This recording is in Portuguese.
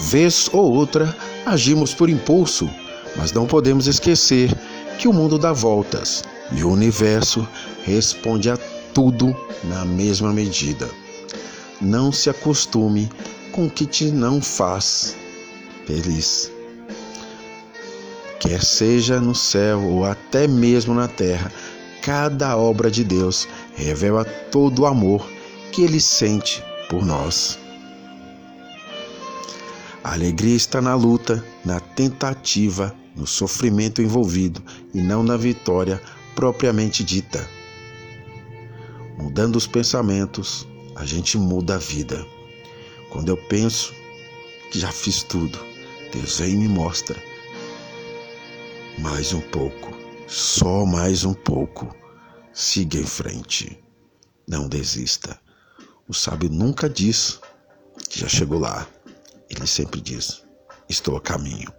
Vez ou outra, agimos por impulso, mas não podemos esquecer que o mundo dá voltas e o universo responde a tudo na mesma medida. Não se acostume com o que te não faz feliz. Quer seja no céu ou até mesmo na terra, cada obra de Deus revela todo o amor que ele sente por nós. A alegria está na luta, na tentativa, no sofrimento envolvido e não na vitória propriamente dita. Mudando os pensamentos, a gente muda a vida. Quando eu penso que já fiz tudo, Deus vem e me mostra mais um pouco, só mais um pouco. Siga em frente. Não desista. O sábio nunca diz que já chegou lá. Ele sempre diz: Estou a caminho.